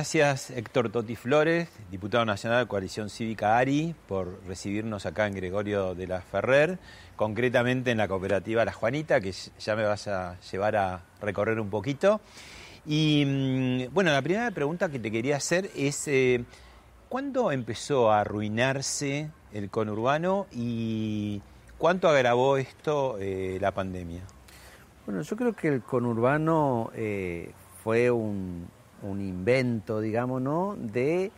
Gracias Héctor Toti Flores, diputado nacional de Coalición Cívica ARI, por recibirnos acá en Gregorio de la Ferrer, concretamente en la cooperativa La Juanita, que ya me vas a llevar a recorrer un poquito. Y mm, bueno, la primera pregunta que te quería hacer es, eh, ¿cuándo empezó a arruinarse el conurbano y cuánto agravó esto eh, la pandemia? Bueno, yo creo que el conurbano eh, fue un, un invento, digamos, ¿no? de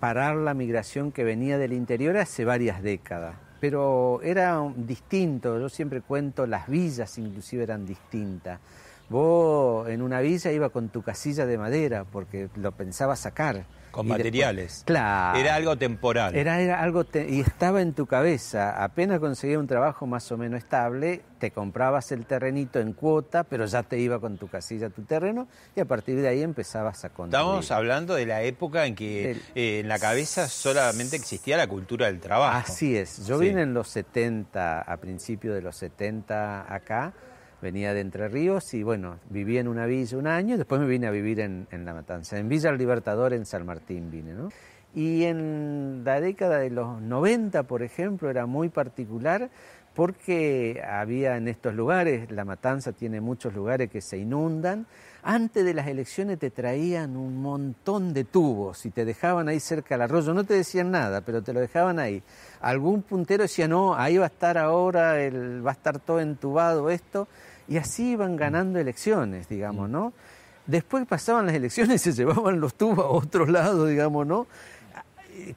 parar la migración que venía del interior hace varias décadas. Pero era distinto, yo siempre cuento, las villas inclusive eran distintas. Vos en una villa iba con tu casilla de madera porque lo pensaba sacar con materiales. claro. Era algo temporal. Era, era algo y estaba en tu cabeza. Apenas conseguías un trabajo más o menos estable, te comprabas el terrenito en cuota, pero ya te iba con tu casilla tu terreno y a partir de ahí empezabas a construir. Estamos hablando de la época en que eh, en la cabeza solamente existía la cultura del trabajo. Así es. Yo vine en los 70, a principios de los 70 acá venía de Entre Ríos y bueno, viví en una villa un año, después me vine a vivir en, La Matanza, en Villa Libertador, en San Martín vine, ¿no? Y en la década de los 90, por ejemplo, era muy particular porque había en estos lugares, La Matanza tiene muchos lugares que se inundan, antes de las elecciones te traían un montón de tubos y te dejaban ahí cerca del arroyo, no te decían nada, pero te lo dejaban ahí. Algún puntero decía, no, ahí va a estar ahora, el, va a estar todo entubado esto, y así iban ganando elecciones, digamos, ¿no? Después pasaban las elecciones y se llevaban los tubos a otro lado, digamos, ¿no?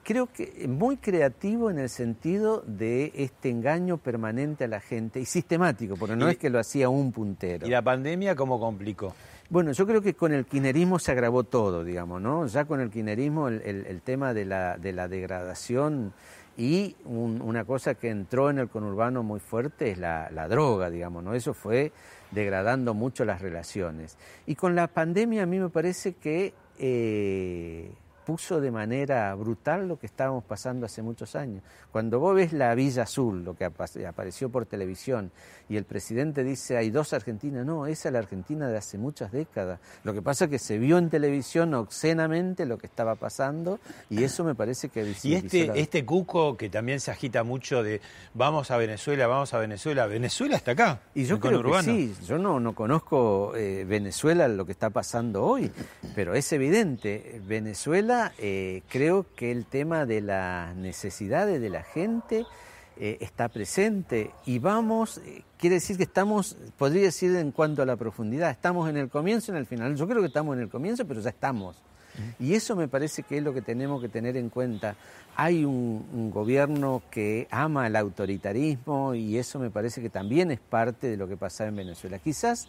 Creo que muy creativo en el sentido de este engaño permanente a la gente y sistemático, porque no es que lo hacía un puntero. ¿Y la pandemia cómo complicó? Bueno, yo creo que con el quinerismo se agravó todo, digamos, ¿no? Ya con el quinerismo el, tema de la, de la degradación y una cosa que entró en el conurbano muy fuerte es la, droga, digamos, ¿no? Eso fue degradando mucho las relaciones. Y con la pandemia a mí me parece que eh, puso de manera brutal lo que estábamos pasando hace muchos años. Cuando vos ves la Villa Azul, lo que apareció por televisión, y el presidente dice hay dos Argentinas, no, esa es la Argentina de hace muchas décadas. Lo que pasa es que se vio en televisión obscenamente lo que estaba pasando y eso me parece que... Y este, este cuco que también se agita mucho de vamos a Venezuela, vamos a Venezuela, Venezuela está acá. Y yo creo que sí, yo no, no conozco eh, Venezuela, lo que está pasando hoy, pero es evidente, Venezuela eh, creo que el tema de las necesidades de la gente eh, está presente y vamos, eh, quiere decir que estamos, podría decir en cuanto a la profundidad, estamos en el comienzo y en el final. Yo creo que estamos en el comienzo, pero ya estamos. Y eso me parece que es lo que tenemos que tener en cuenta. Hay un, gobierno que ama el autoritarismo y eso me parece que también es parte de lo que pasa en Venezuela. Quizás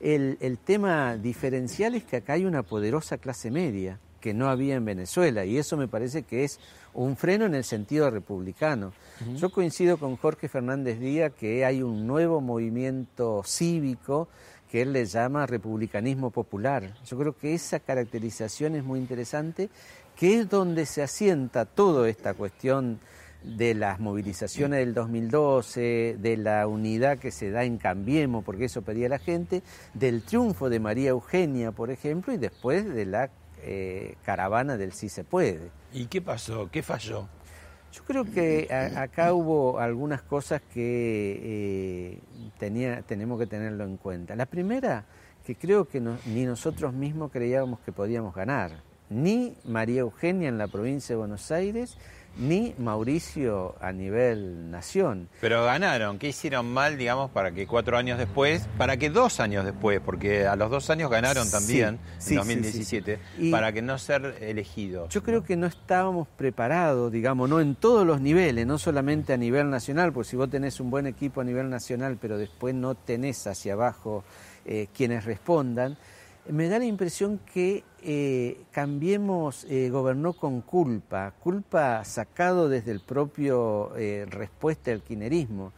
el, el tema diferencial es que acá hay una poderosa clase media que no había en Venezuela y eso me parece que es un freno en el sentido republicano. Yo coincido con Jorge Fernández Díaz que hay un nuevo movimiento cívico que él le llama republicanismo popular. Yo creo que esa caracterización es muy interesante, que es donde se asienta toda esta cuestión de las movilizaciones del 2012, de la unidad que se da en Cambiemos, porque eso pedía la gente, del triunfo de María Eugenia, por ejemplo, y después de la eh, caravana del Sí se puede. ¿Y qué pasó? ¿Qué falló? Yo creo que acá hubo algunas cosas que eh, tenía, tenemos que tenerlo en cuenta. La primera, que creo que ni nosotros mismos creíamos que podíamos ganar, ni María Eugenia en la provincia de Buenos Aires, ni Mauricio a nivel nación. Pero ganaron, ¿qué hicieron mal, digamos, para que cuatro años después, para que dos años después, porque a los dos años ganaron también, en 2017, para que no ser elegidos? Yo creo que no estábamos preparados, digamos, no en todos los niveles, no solamente a nivel nacional, porque si vos tenés un buen equipo a nivel nacional, pero después no tenés hacia abajo eh, quienes respondan, me da la impresión que eh, Cambiemos eh, gobernó con culpa, culpa sacado desde el propio eh, respuesta al quinerismo.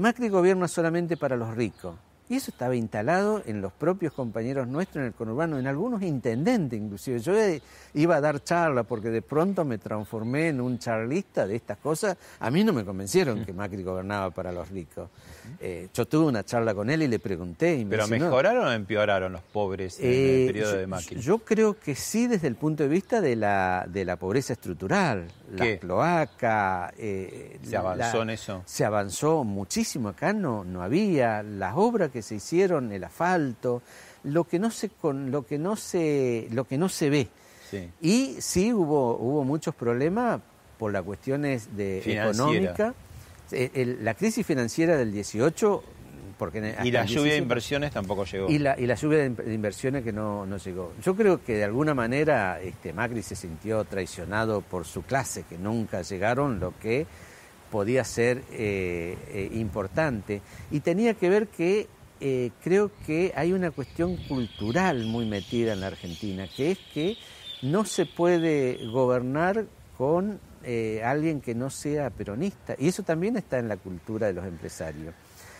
Macri gobierna solamente para los ricos. Y eso estaba instalado en los propios compañeros nuestros en el conurbano, en algunos intendentes inclusive. Yo iba a dar charla porque de pronto me transformé en un charlista de estas cosas. A mí no me convencieron que Macri gobernaba para los ricos. Eh, yo tuve una charla con él y le pregunté. Y ¿Pero mejoraron o empeoraron los pobres en el eh, periodo de Macri? Yo creo que sí desde el punto de vista de la, de la pobreza estructural. La cloaca. Eh, ¿Se avanzó en eso? Se avanzó muchísimo. Acá no, no había. Las obras que se hicieron, el asfalto, lo que no se, con, lo que no se, lo que no se ve. Y sí hubo, hubo muchos problemas por las cuestiones de económica eh, la crisis financiera del 18 porque y la lluvia de inversiones tampoco llegó. Y la, y la lluvia de inversiones que no, no, llegó. Yo creo que de alguna manera este, Macri se sintió traicionado por su clase, que nunca llegaron lo que podía ser eh, eh, importante. Y tenía que ver que creo que hay una cuestión cultural muy metida en la Argentina, que es que no se puede gobernar con eh, alguien que no sea peronista. Y eso también está en la cultura de los empresarios.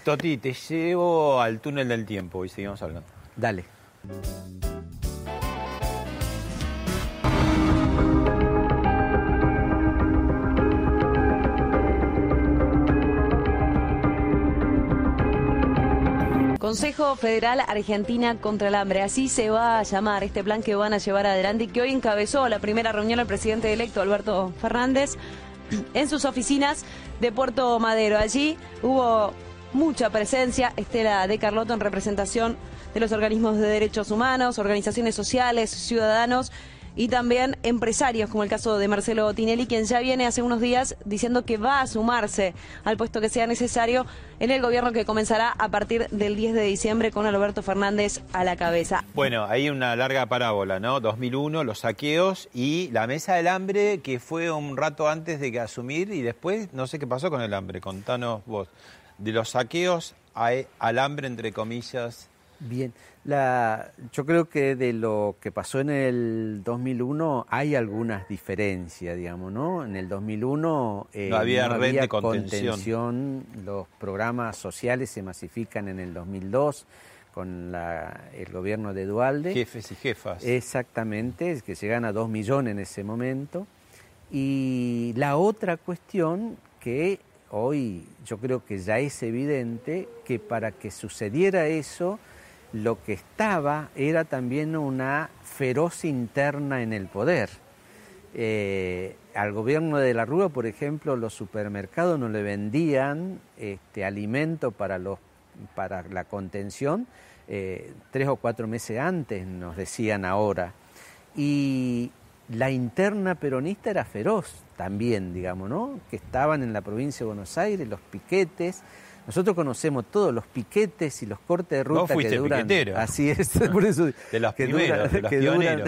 Toti, te llevo al túnel del tiempo y seguimos hablando. Dale. Consejo Federal Argentina contra el Hambre. Así se va a llamar este plan que van a llevar adelante y que hoy encabezó la primera reunión el presidente electo Alberto Fernández en sus oficinas de Puerto Madero. Allí hubo mucha presencia, Estela de Carlotto en representación de los organismos de derechos humanos, organizaciones sociales, ciudadanos y también empresarios, como el caso de Marcelo Tinelli, quien ya viene hace unos días diciendo que va a sumarse al puesto que sea necesario en el gobierno que comenzará a partir del 10 de diciembre con Alberto Fernández a la cabeza. Bueno, hay una larga parábola, ¿no? 2001, los saqueos y la mesa del hambre que fue un rato antes de que asumir y después no sé qué pasó con el hambre, contanos vos. De los saqueos al hambre, entre comillas, Bien, la, yo creo que de lo que pasó en el 2001 hay algunas diferencias, digamos, ¿no? En el 2001 eh, no había, red de contención. los programas sociales se masifican en el 2002 con el gobierno de Dualde. Jefes y jefas. Exactamente, es que llegan a dos millones en ese momento. Y la otra cuestión que hoy yo creo que ya es evidente que para que sucediera eso, lo que estaba era también una feroz interna en el poder. Eh, al gobierno de la Rúa, por ejemplo, los supermercados no le vendían este, alimento para, la contención eh, tres o cuatro meses antes, nos decían ahora. Y la interna peronista era feroz también, digamos, ¿no? Que estaban en la provincia de Buenos Aires, los piquetes, nosotros conocemos todos los piquetes y los cortes de ruta que duran. Así es, por eso. De los que, primeros, que, duran,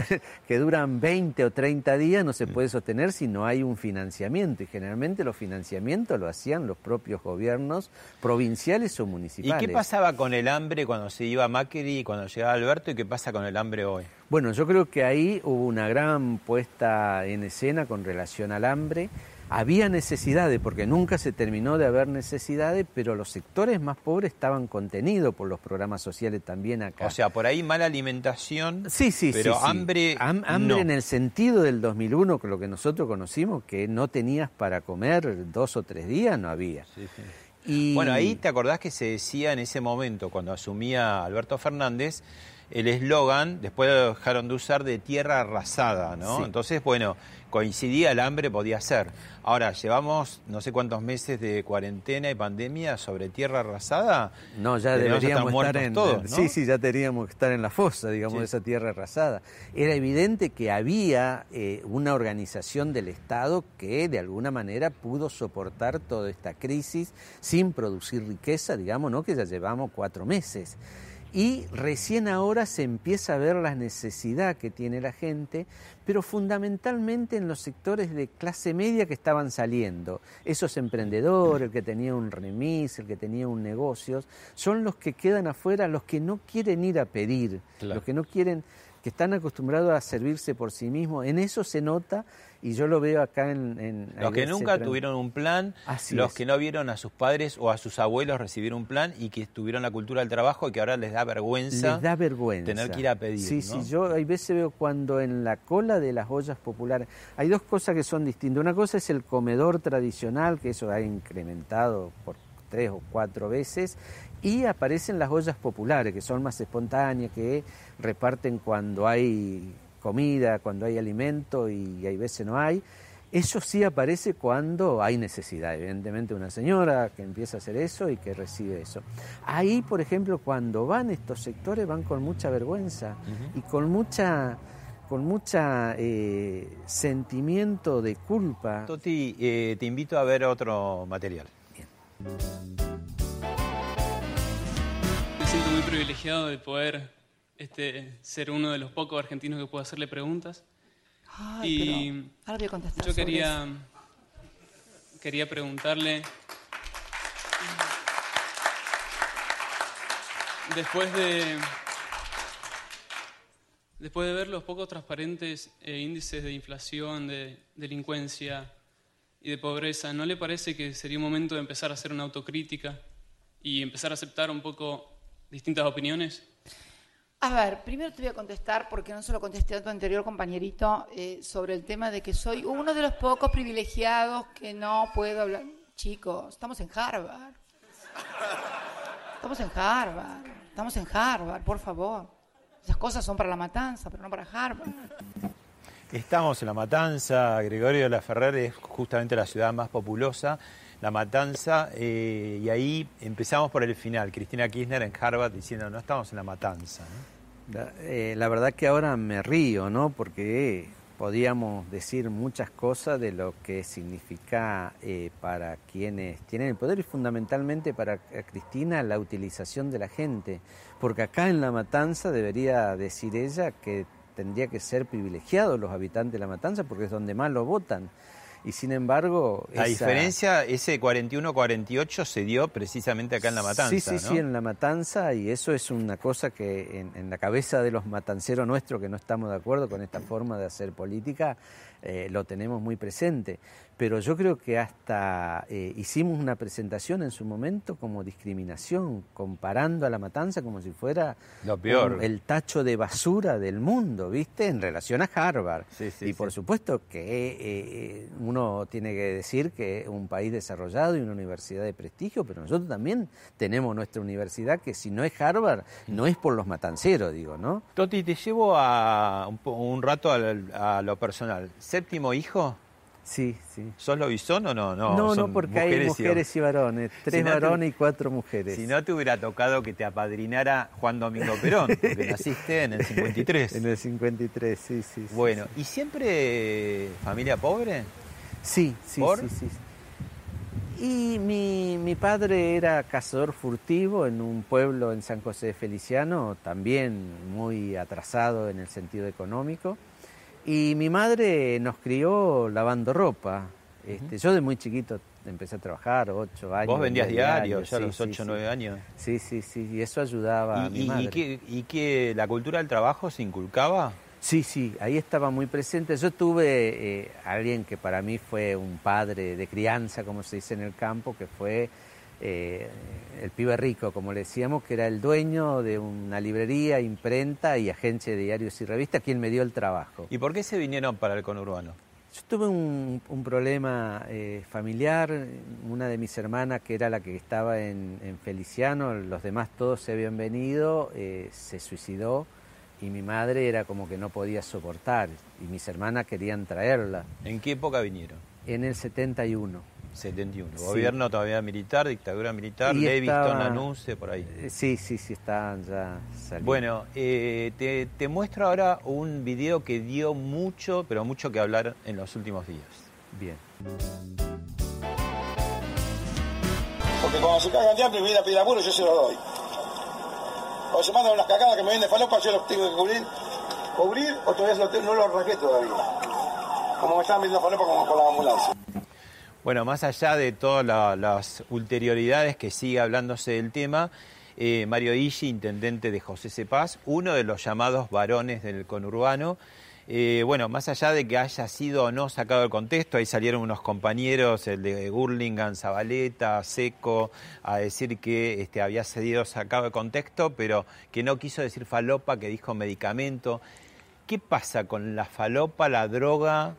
que duran 20 o 30 días, no se puede sostener si no hay un financiamiento. Y generalmente los financiamientos lo hacían los propios gobiernos provinciales o municipales. ¿Y qué pasaba con el hambre cuando se iba Macri y cuando llegaba Alberto? ¿Y qué pasa con el hambre hoy? Bueno, yo creo que ahí hubo una gran puesta en escena con relación al hambre. Había necesidades, porque nunca se terminó de haber necesidades, pero los sectores más pobres estaban contenidos por los programas sociales también acá. O sea, por ahí mala alimentación, sí, sí, pero sí, sí. hambre Ham- hambre no. en el sentido del 2001, que lo que nosotros conocimos, que no tenías para comer dos o tres días, no había. Sí, sí. Y- Bueno, ahí te acordás que se decía en ese momento, cuando asumía Alberto Fernández, el eslogan, después lo dejaron de usar, de tierra arrasada, ¿no? Entonces, bueno, coincidía el hambre, podía ser. Ahora, llevamos no sé cuántos meses de cuarentena y pandemia sobre tierra arrasada. No, ya Deberíamos estar en todos, ¿no? Sí, sí, ya teníamos que estar en la fosa, digamos, Sí. de esa tierra arrasada. Era evidente que había eh, una organización del Estado que de alguna manera pudo soportar toda esta crisis sin producir riqueza, digamos, ¿no? Que ya llevamos cuatro meses. Y recién ahora se empieza a ver la necesidad que tiene la gente, pero fundamentalmente en los sectores de clase media que estaban saliendo. Esos emprendedores, el que tenía un remis, el que tenía un negocio, son los que quedan afuera, los que no quieren ir a pedir, Claro. los que no quieren, que están acostumbrados a servirse por sí mismos. En eso se nota y yo lo veo acá en... en Los que nunca tuvieron un plan, Así los es. que no vieron a sus padres o a sus abuelos recibir un plan y que tuvieron la cultura del trabajo y que ahora les da vergüenza. Les da vergüenza. tener que ir a pedir, Sí, ¿no? sí, yo hay veces veo cuando en la cola de las ollas populares hay dos cosas que son distintas. Una cosa es el comedor tradicional, que eso ha incrementado por tres o cuatro veces, y aparecen las ollas populares, que son más espontáneas, que reparten cuando hay comida, cuando hay alimento y hay veces no hay. Eso sí aparece cuando hay necesidad, evidentemente una señora que empieza a hacer eso y que recibe eso. Ahí, por ejemplo, cuando van estos sectores van con mucha vergüenza y con mucha con mucha eh, sentimiento de culpa. Toti, eh, te invito a ver otro material. Me siento muy privilegiado de poder este, ser uno de los pocos argentinos que puedo hacerle preguntas. Ay, Y pero ahora voy a contestar Yo quería, eso. quería preguntarle, después de, después de ver los poco transparentes eh, índices de inflación, de delincuencia y de pobreza, ¿no le parece que sería un momento de empezar a hacer una autocrítica y empezar a aceptar un poco distintas opiniones? A ver, primero te voy a contestar, porque no se lo contesté a tu anterior compañerito, eh, sobre el tema de que soy uno de los pocos privilegiados que no puedo hablar. Chicos, estamos en Harvard. Estamos en Harvard. Estamos en Harvard, por favor. Esas cosas son para la matanza, pero no para Harvard. Estamos en La Matanza, Gregorio de la Ferrer es justamente la ciudad más populosa, La Matanza, eh, y ahí empezamos por el final, Cristina Kirchner en Harvard diciendo, no estamos en La Matanza. La, eh, la verdad que ahora me río, ¿no? Porque podíamos decir muchas cosas de lo que significa eh, para quienes tienen el poder y fundamentalmente para eh, Cristina la utilización de la gente. Porque acá en La Matanza debería decir ella que tendría que ser privilegiados los habitantes de La Matanza porque es donde más lo votan. Y sin embargo... La esa- diferencia, ese 41-48 se dio precisamente acá en La Matanza, Sí, sí, ¿no? sí, en la matanza y eso es una cosa que en, en la cabeza de los matanceros nuestros que no estamos de acuerdo con esta forma de hacer política, eh, lo tenemos muy presente. Pero yo creo que hasta eh, hicimos una presentación en su momento como discriminación, comparando a la matanza como si fuera Lo peor. un- el tacho de basura del mundo, ¿viste? En relación a Harvard. Sí, sí, y por sí. supuesto que eh, uno tiene que decir que es un país desarrollado y una universidad de prestigio, pero nosotros también tenemos nuestra universidad que si no es Harvard, no es por los matanceros, digo, ¿no? Toti, te llevo a un, un rato al- a, lo personal. ¿Séptimo hijo? Sí, sí. ¿Sos lobizón o no? No, No, no, porque hay mujeres y varones, tres no te- varones y cuatro mujeres. Si no te hubiera tocado que te apadrinara Juan Domingo Perón, porque naciste en el 53. En el 53, sí, sí. sí, Bueno, ¿y siempre familia pobre? Sí, sí, ¿Por? sí, sí. Y mi, mi padre era cazador furtivo en un pueblo en San José de Feliciano, también muy atrasado en el sentido económico. Y mi madre nos crió lavando ropa. Este, Yo de muy chiquito empecé a trabajar, ocho años. Vos vendías vendía diarios ya a sí, los sí, 8 o sí. 9 años. Sí, sí, sí, y eso ayudaba a ¿Y, mi y- qué- la cultura del trabajo se inculcaba? Sí, sí, ahí estaba muy presente. Yo tuve eh, alguien que para mí fue un padre de crianza, como se dice en el campo, que fue eh, el pibe rico, como le decíamos, que era el dueño de una librería, imprenta y agencia de diarios y revistas, quien me dio el trabajo. ¿Y por qué se vinieron para el conurbano? Yo tuve un, problema eh, familiar, una de mis hermanas que era la que estaba en, Feliciano, los demás todos se habían venido, se suicidó y mi madre era como que no podía soportar y mis hermanas querían traerla. ¿En qué época vinieron? En el 71. 71. Gobierno todavía militar, dictadura militar, Leviston, Anunce, por ahí. Eh, sí, sí, sí, están ya saliendo. Bueno, eh, te, te, muestro ahora un video que dio mucho, pero mucho que hablar en los últimos días. Bien. Porque cuando se cagan de hambre y viene a pedir yo se lo doy. O se mandan unas cagadas que me venden falopa, yo los tengo que cubrir. Cubrir o todavía no los rajé todavía. Como me están vendiendo falopa como con la ambulancia. Bueno, más allá de todas las ulterioridades que sigue hablándose del tema, eh, Mario Illi, intendente de José Cepaz, uno de los llamados varones del conurbano, eh, bueno, más allá de que haya sido o no sacado del contexto, ahí salieron unos compañeros, el de Gurlingan, Zabaleta, Seco, a decir que este, había sido sacado de contexto, pero que no quiso decir falopa, que dijo medicamento. ¿Qué pasa con la falopa, la droga?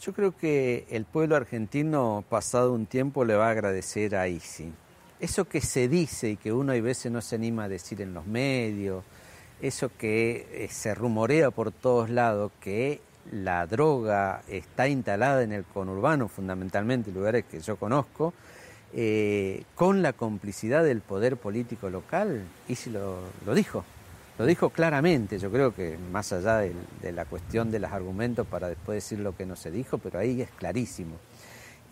Yo creo que el pueblo argentino, pasado un tiempo, le va a agradecer a Isi. Eso que se dice y que uno a veces no se anima a decir en los medios, eso que eh, se rumorea por todos lados, que la droga está instalada en el conurbano, fundamentalmente, lugares que yo conozco, eh, con la complicidad del poder político local, y si lo, dijo, lo dijo claramente, yo creo que más allá de, de la cuestión de los argumentos para después decir lo que no se dijo, pero ahí es clarísimo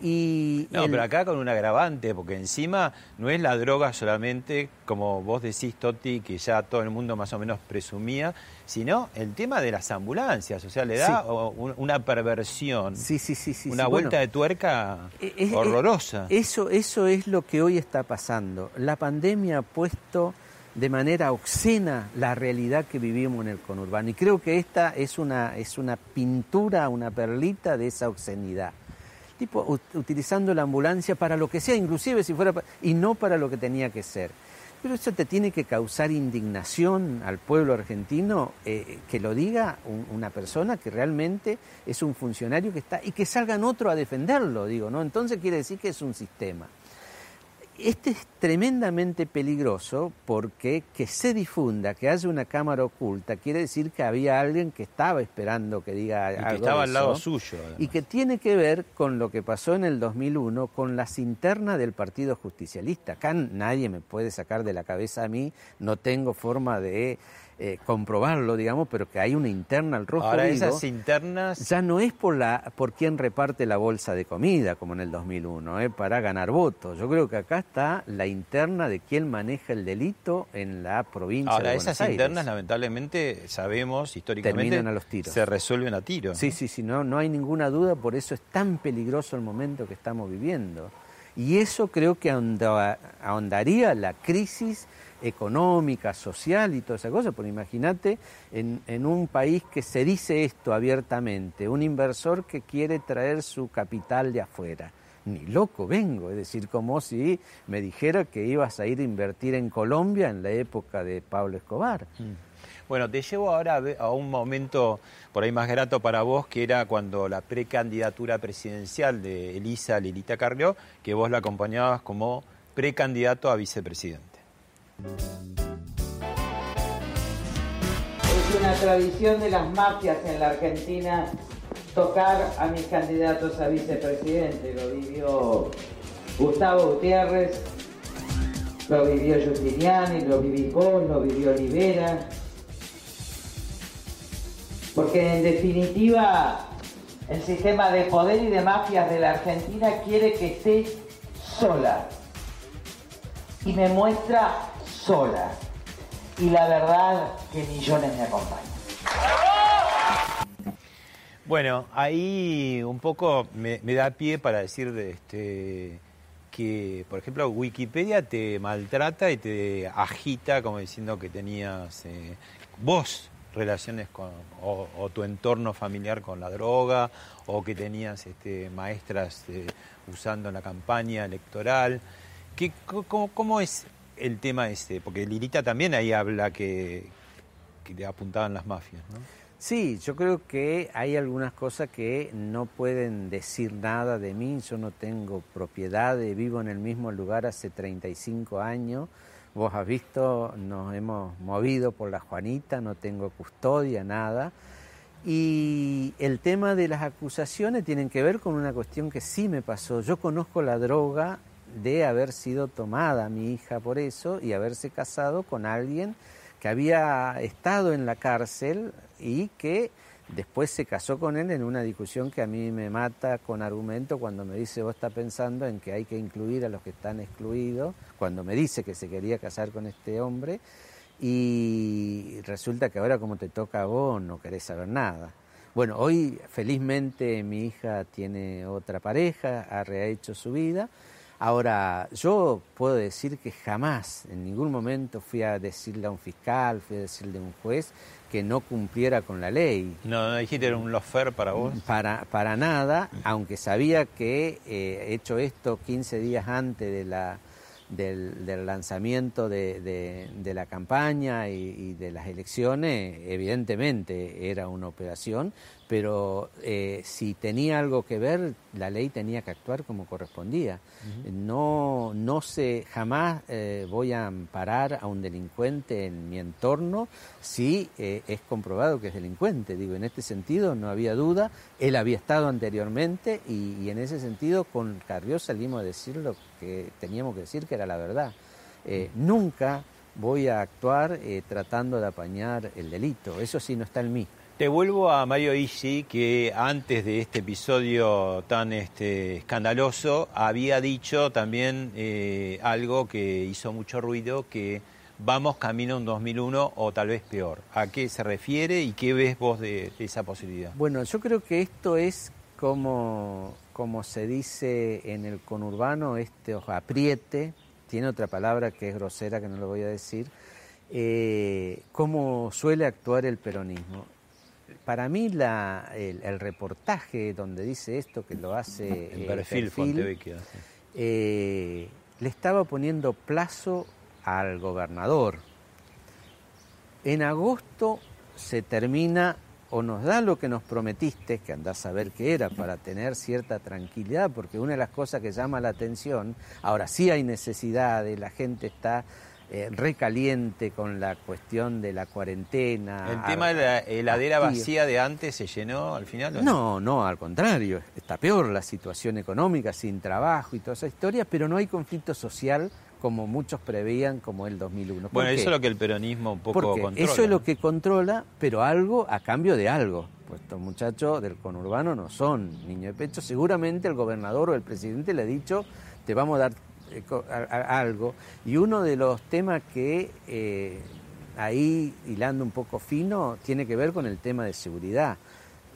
no, pero acá con un agravante, porque encima no es la droga solamente, como vos decís, Toti, que ya todo el mundo más o menos presumía, sino el tema de las ambulancias, o sea, le da una perversión, sí, sí, sí, una vuelta de tuerca horrorosa. eso, eso es lo que hoy está pasando. La pandemia ha puesto de manera obscena la realidad que vivimos en el conurbano y creo que esta es una, es una pintura, una perlita de esa obscenidad tipo utilizando la ambulancia para lo que sea, inclusive si fuera y no para lo que tenía que ser. Pero eso te tiene que causar indignación al pueblo argentino eh, que lo diga una persona que realmente es un funcionario que está y que salgan otro a defenderlo, digo, ¿no? Entonces quiere decir que es un sistema. Este es tremendamente peligroso porque que se difunda, que haya una cámara oculta, quiere decir que había alguien que estaba esperando que diga y algo. Que estaba al lado suyo. Y que tiene que ver con lo que pasó en el 2001 con las internas del Partido Justicialista. Acá nadie me puede sacar de la cabeza a mí, no tengo forma de eh, comprobarlo, digamos, pero que hay una interna al rojo Ahora esas internas... Ya no es por, la, por quién reparte la bolsa de comida, como en el 2001, eh, para ganar votos. Yo creo que acá está la interna de quién maneja el delito en la provincia Ahora, de Buenos esas internas, lamentablemente, sabemos históricamente... a los tiros. Se resuelven a tiros. Sí, sí, sí, no, no hay ninguna duda, por eso es tan peligroso el momento que estamos viviendo. Y eso creo que ahondaría la crisis económica, social y toda esa cosa, porque imagínate en, un país que se dice esto abiertamente, un inversor que quiere traer su capital de afuera. Ni loco vengo, es decir, como si me dijera que ibas a ir a invertir en Colombia en la época de Pablo Escobar. Mm. Bueno, te llevo ahora a un momento por ahí más grato para vos, que era cuando la precandidatura presidencial de Elisa Lilita Carrió, que vos la acompañabas como precandidato a vicepresidente. Es una tradición de las mafias en la Argentina tocar a mis candidatos a vicepresidente. Lo vivió Gustavo Gutiérrez, lo vivió Giustiniani, lo viví vos, lo vivió Olivera. Porque en definitiva el sistema de poder y de mafias de la Argentina quiere que esté sola. Y me muestra sola. Y la verdad que millones me acompañan. Bueno, ahí un poco me, da pie para decir de este que, por ejemplo, Wikipedia te maltrata y te agita como diciendo que tenías eh, vos relaciones con, o, tu entorno familiar con la droga, o que tenías este, maestras eh, usando la campaña electoral. ¿Qué, cómo, es el tema este? Porque Lirita también ahí habla que, que le apuntaban las mafias, ¿no? Sí, yo creo que hay algunas cosas que no pueden decir nada de mí. Yo no tengo propiedad, vivo en el mismo lugar hace 35 años. Vos has visto, nos hemos movido por la Juanita, no tengo custodia, nada. Y el tema de las acusaciones tienen que ver con una cuestión que sí me pasó. Yo conozco la droga de haber sido tomada mi hija por eso y haberse casado con alguien que había estado en la cárcel y que después se casó con él en una discusión que a mí me mata con argumento cuando me dice vos estás pensando en que hay que incluir a los que están excluidos, cuando me dice que se quería casar con este hombre y resulta que ahora como te toca a vos no querés saber nada. Bueno, hoy felizmente mi hija tiene otra pareja, ha rehecho su vida Ahora, yo puedo decir que jamás, en ningún momento fui a decirle a un fiscal, fui a decirle a un juez que no cumpliera con la ley. No, no dijiste era un lofer para vos. Para, para nada, aunque sabía que eh, he hecho esto 15 días antes de la, del, lanzamiento de, la campaña y, de las elecciones, evidentemente era una operación, pero eh, si tenía algo que ver, la ley tenía que actuar como correspondía. No, no sé, jamás eh, voy a amparar a un delincuente en mi entorno si eh, es comprobado que es delincuente. Digo, en este sentido no había duda, él había estado anteriormente y, en ese sentido con Carrió salimos a decir lo que teníamos que decir, que era la verdad. nunca voy a actuar tratando de apañar el delito, eso sí no está en mí. Te vuelvo a Mario Isi, que antes de este episodio tan este, escandaloso había dicho también eh, algo que hizo mucho ruido, que vamos camino un 2001 o tal vez peor. ¿A qué se refiere y qué ves vos de, esa posibilidad? Bueno, yo creo que esto es como, como se dice en el conurbano, este apriete, tiene otra palabra que es grosera que no lo voy a decir, eh, cómo suele actuar el peronismo para mí la, el, reportaje donde dice esto, que lo hace el perfil, perfil eh, le estaba poniendo plazo al gobernador. En agosto se termina o nos da lo que nos prometiste, que andás a ver qué era, para tener cierta tranquilidad, porque una de las cosas que llama la atención, ahora sí hay necesidades, la gente está eh, recaliente con la cuestión de la cuarentena. ¿El tema de la heladera vacía de antes se llenó al final? No? no, al contrario. Está peor la situación económica, sin trabajo y toda esa historia, pero no hay conflicto social como muchos preveían como el 2001. Bueno, eso es lo que el peronismo un poco controla. Eso es lo que controla, pero algo a cambio de algo. Pues estos muchachos del conurbano no son niños de pecho. Seguramente el gobernador o el presidente le ha dicho, te vamos a dar algo. Y uno de los temas que eh, ahí, hilando un poco fino, tiene que ver con el tema de seguridad.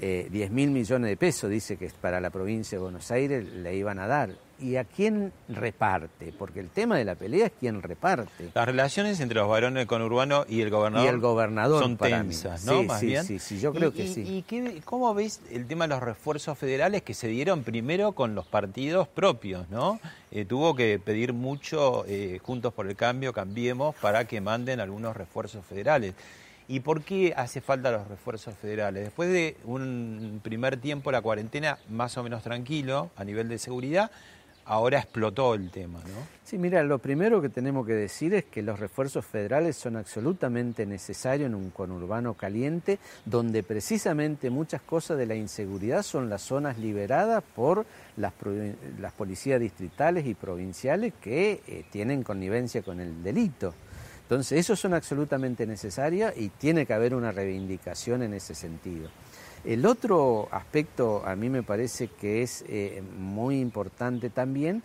Eh, 10 mil millones de pesos, dice que para la provincia de Buenos Aires le iban a dar y a quién reparte, porque el tema de la pelea es quién reparte. Las relaciones entre los varones conurbano y el gobernador, y el gobernador son tensas, ¿no? Sí, sí, sí, yo creo que sí. ¿Y cómo ves el tema de los refuerzos federales que se dieron primero con los partidos propios, ¿no? Eh, tuvo que pedir mucho eh, Juntos por el Cambio, Cambiemos, para que manden algunos refuerzos federales. ¿Y por qué hace falta los refuerzos federales? Después de un primer tiempo la cuarentena más o menos tranquilo a nivel de seguridad, ahora explotó el tema, ¿no? Sí, mira, lo primero que tenemos que decir es que los refuerzos federales son absolutamente necesarios en un conurbano caliente, donde precisamente muchas cosas de la inseguridad son las zonas liberadas por las, las policías distritales y provinciales que eh, tienen connivencia con el delito. Entonces, esos son absolutamente necesarios y tiene que haber una reivindicación en ese sentido. El otro aspecto a mí me parece que es eh, muy importante también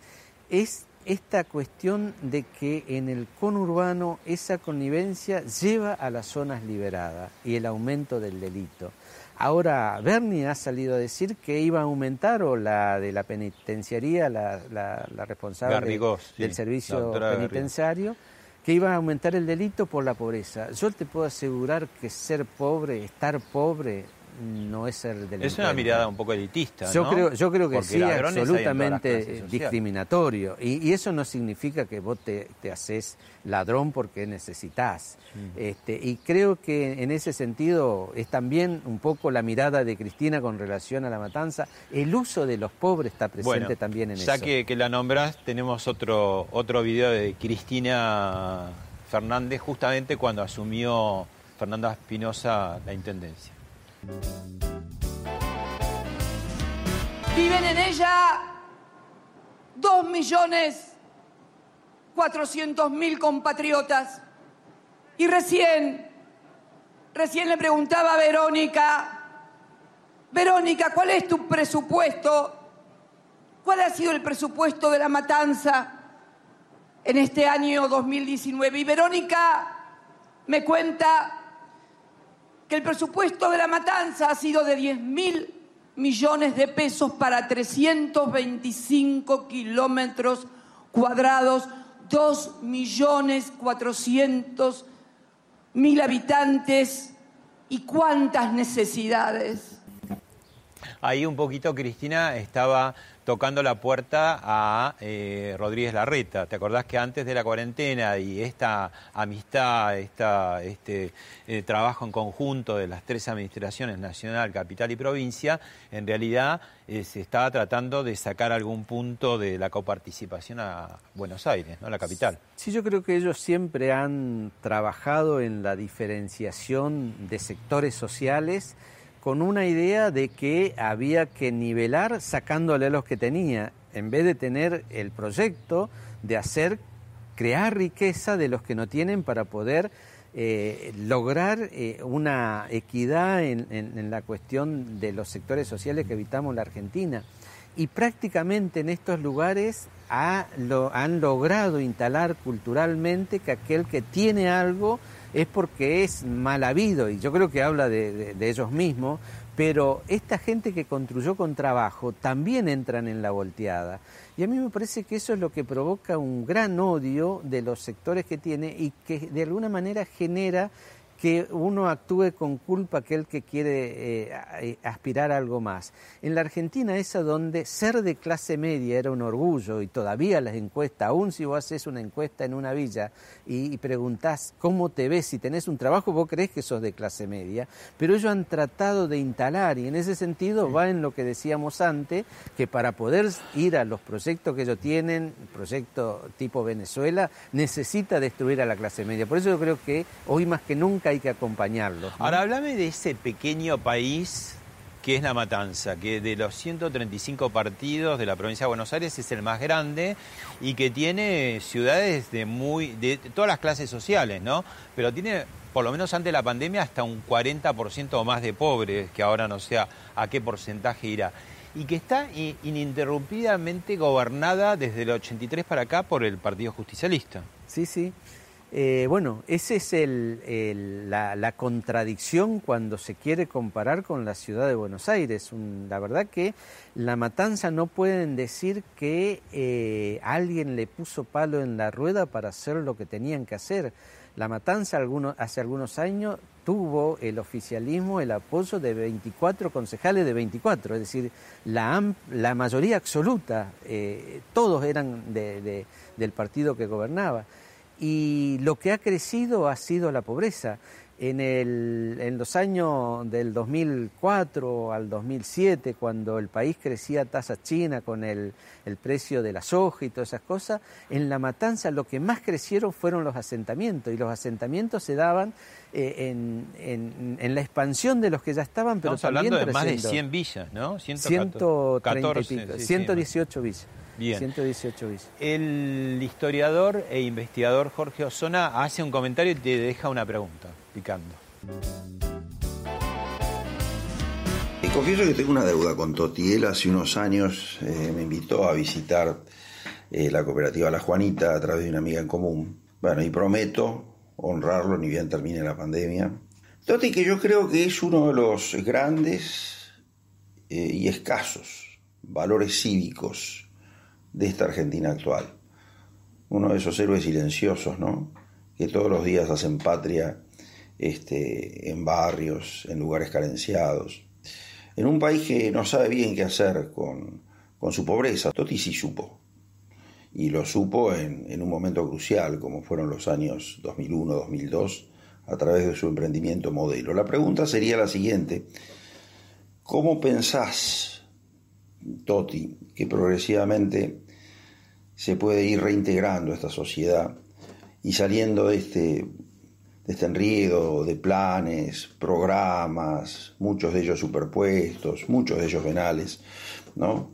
es esta cuestión de que en el conurbano esa connivencia lleva a las zonas liberadas y el aumento del delito. Ahora, Bernie ha salido a decir que iba a aumentar, o la de la penitenciaría, la, responsable del servicio penitenciario, que iba a aumentar el delito por la pobreza. Yo te puedo asegurar que ser pobre, estar pobre, no es ser delincuente. Es una mirada un poco elitista, Yo ¿no? creo, yo creo que Porque sí, absolutamente discriminatorio. Y, y eso no significa que vos te, te haces ladrón porque necesitas. Mm. Este, y creo que en ese sentido es también un poco la mirada de Cristina con relación a la matanza. El uso de los pobres está presente Bueno, también en ya eso. que, que la nombras, tenemos otro, otro video de Cristina Fernández justamente cuando asumió Fernanda Espinosa la intendencia. Viven en ella dos millones cuatrocientos mil compatriotas. Y recién, recién le preguntaba a Verónica, Verónica, ¿cuál es tu presupuesto? ¿Cuál ha sido el presupuesto de la matanza en este año 2019? Y Verónica me cuenta que el presupuesto de la matanza ha sido de 10 mil millones de pesos para 325 kilómetros cuadrados, 2 millones 400 mil habitantes y cuántas necesidades. Ahí un poquito Cristina estaba tocando la puerta a eh, Rodríguez Larreta. ¿Te acordás que antes de la cuarentena y esta amistad, esta, este eh, trabajo en conjunto de las tres administraciones, nacional, capital y provincia, en realidad eh, se estaba tratando de sacar algún punto de la coparticipación a Buenos Aires, ¿no? la capital? Sí, yo creo que ellos siempre han trabajado en la diferenciación de sectores sociales con una idea de que había que nivelar sacándole los que tenía, en vez de tener el proyecto de hacer, crear riqueza de los que no tienen para poder eh, lograr eh, una equidad en, la cuestión de los sectores sociales que habitamos la Argentina. Y prácticamente en estos lugares han logrado instalar culturalmente que aquel que tiene algo es porque es mal habido, y yo creo que habla de, de- ellos mismos, pero esta gente que construyó con trabajo también entran en la volteada. Y a mí me parece que eso es lo que provoca un gran odio de los sectores que tiene y que de alguna manera genera que uno actúe con culpa aquel que quiere eh, a- aspirar a algo más. En la Argentina esa donde ser de clase media era un orgullo y todavía las encuestas, aún si vos haces una encuesta en una villa y, y preguntás cómo te ves, si tenés un trabajo, vos crees que sos de clase media, pero ellos han tratado de instalar y en ese sentido va en lo que decíamos antes, que para poder ir a los proyectos que ellos tienen, proyecto tipo Venezuela, necesita destruir a la clase media. Por eso yo creo que hoy más que nunca hay que acompañarlos. ¿no? Ahora, háblame de ese pequeño país que es La Matanza, que de los 135 partidos de la provincia de Buenos Aires es el más grande y que tiene ciudades de muy de todas las clases sociales, ¿no? Pero tiene por lo menos antes de la pandemia hasta un 40% o más de pobres, que ahora no sé a, qué porcentaje irá. Y que está ininterrumpidamente gobernada desde el 83 para acá por el Partido Justicialista. Sí, sí. Eh, bueno, esa es el- la, la contradicción cuando se quiere comparar con la ciudad de Buenos Aires. La verdad que la matanza no pueden decir que eh, alguien le puso palo en la rueda para hacer lo que tenían que hacer. La matanza hace algunos años tuvo el oficialismo el apoyo de 24 concejales de 24, es decir, la, la mayoría absoluta, eh, todos eran de- del partido que gobernaba y lo que ha crecido ha sido la pobreza. En, el- en los años del 2004 al 2007, cuando el país crecía a tasa china con el, el precio de la soja y todas esas cosas, en la matanza lo que más crecieron fueron los asentamientos y los asentamientos se daban eh, en, en- en la expansión de los que ya estaban, pero Estamos también hablando de más de creciendo. 100 villas, ¿no? 130 y pico, sí, sí, 118 villas. Bien. 118 villas. El historiador e investigador Jorge Osona hace un comentario y te deja una pregunta, picando. Y confieso que tengo una deuda con Toti. Él hace unos años eh, me invitó a visitar eh, la cooperativa La Juanita a través de una amiga en común. Bueno, y prometo honrarlo ni bien termine la pandemia. Toti que yo creo que es uno de los grandes eh, y escasos valores cívicos de esta Argentina actual. Uno de esos héroes silenciosos, ¿no? que todos los días hacen patria este, en barrios, en lugares carenciados, en un país que no sabe bien qué hacer con, con su pobreza. Toti sí supo, y lo supo en, en, un momento crucial, como fueron los años 2001-2002, a través de su emprendimiento modelo. La pregunta sería la siguiente, ¿cómo pensás, Toti, que progresivamente se puede ir reintegrando esta sociedad y saliendo de este, de este enriedo de planes, programas, muchos de ellos superpuestos, muchos de ellos venales, ¿no?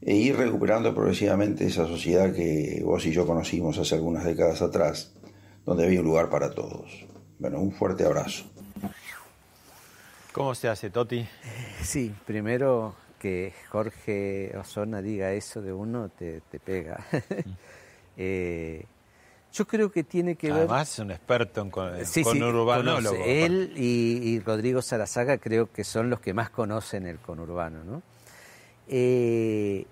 e ir recuperando progresivamente esa sociedad que vos y yo conocimos hace algunas décadas atrás, donde había un lugar para todos. Bueno, un fuerte abrazo. ¿Cómo se hace, Toti? Sí, primero que Jorge Osona diga eso de uno te, te pega. eh, yo creo que tiene que Además, ver... Además, es un experto en con, sí, conurbano. Sí, él y, y, Rodrigo Sarazaga creo que son los que más conocen el conurbano, ¿no? Eh,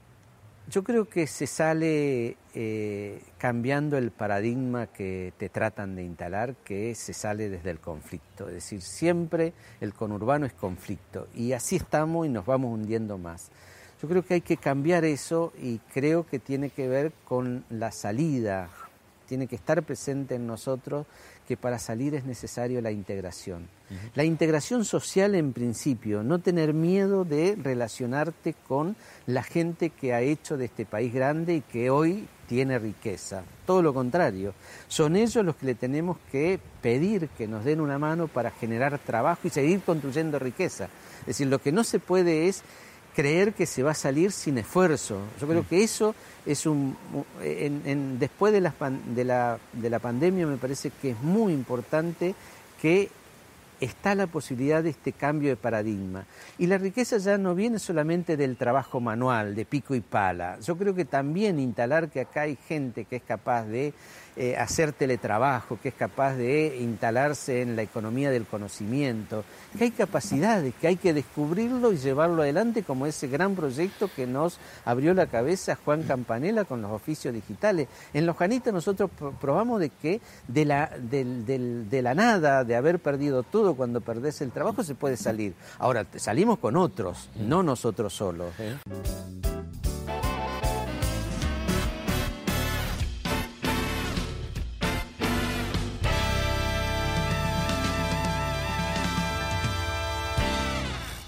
yo creo que se sale eh, cambiando el paradigma que te tratan de instalar, que se sale desde el conflicto. Es decir, siempre el conurbano es conflicto y así estamos y nos vamos hundiendo más. Yo creo que hay que cambiar eso y creo que tiene que ver con la salida, tiene que estar presente en nosotros que para salir es necesario la integración. Uh -huh. La integración social en principio, no tener miedo de relacionarte con la gente que ha hecho de este país grande y que hoy tiene riqueza. Todo lo contrario, son ellos los que le tenemos que pedir que nos den una mano para generar trabajo y seguir construyendo riqueza. Es decir, lo que no se puede es creer que se va a salir sin esfuerzo. Yo creo que eso es un... En, en, después de la, de, la, de la pandemia me parece que es muy importante que está la posibilidad de este cambio de paradigma. Y la riqueza ya no viene solamente del trabajo manual, de pico y pala. Yo creo que también instalar que acá hay gente que es capaz de eh, hacer teletrabajo, que es capaz de instalarse en la economía del conocimiento, que hay capacidades, que hay que descubrirlo y llevarlo adelante como ese gran proyecto que nos abrió la cabeza Juan Campanella con los oficios digitales. En Los Janitas nosotros probamos de que de la, de la nada, de haber perdido todo cuando perdés el trabajo, se puede salir. Ahora, salimos con otros, no nosotros solos. ¿eh?